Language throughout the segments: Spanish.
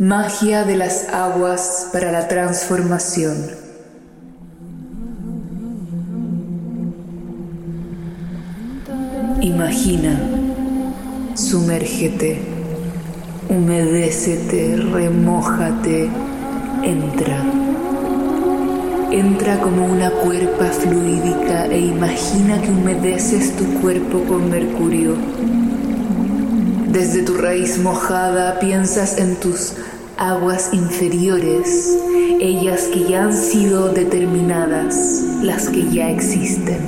Magia de las aguas para la transformación. Imagina, sumérgete, humedécete, remójate, entra. Entra como una cuerpa fluídica e imagina que humedeces tu cuerpo con mercurio. Desde tu raíz mojada piensas en tus aguas inferiores, ellas que ya han sido determinadas, las que ya existen.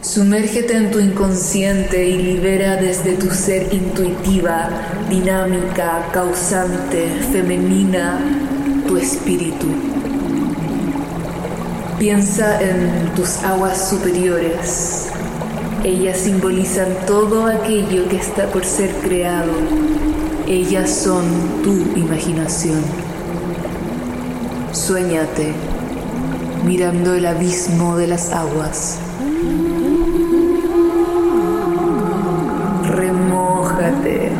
Sumérgete en tu inconsciente y libera desde tu ser intuitiva, dinámica, causante, femenina, tu espíritu. Piensa en tus aguas superiores. Ellas simbolizan todo aquello que está por ser creado. Ellas son tu imaginación. Suéñate mirando el abismo de las aguas. Remójate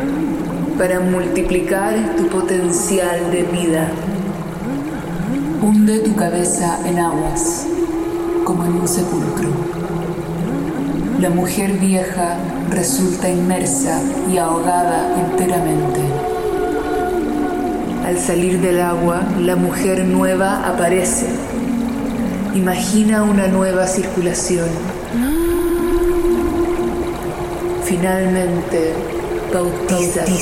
para multiplicar tu potencial de vida. Hunde tu cabeza en aguas, como en un sepulcro. La mujer vieja resulta inmersa y ahogada enteramente. Al salir del agua, la mujer nueva aparece. Imagina una nueva circulación. Finalmente, bautízate.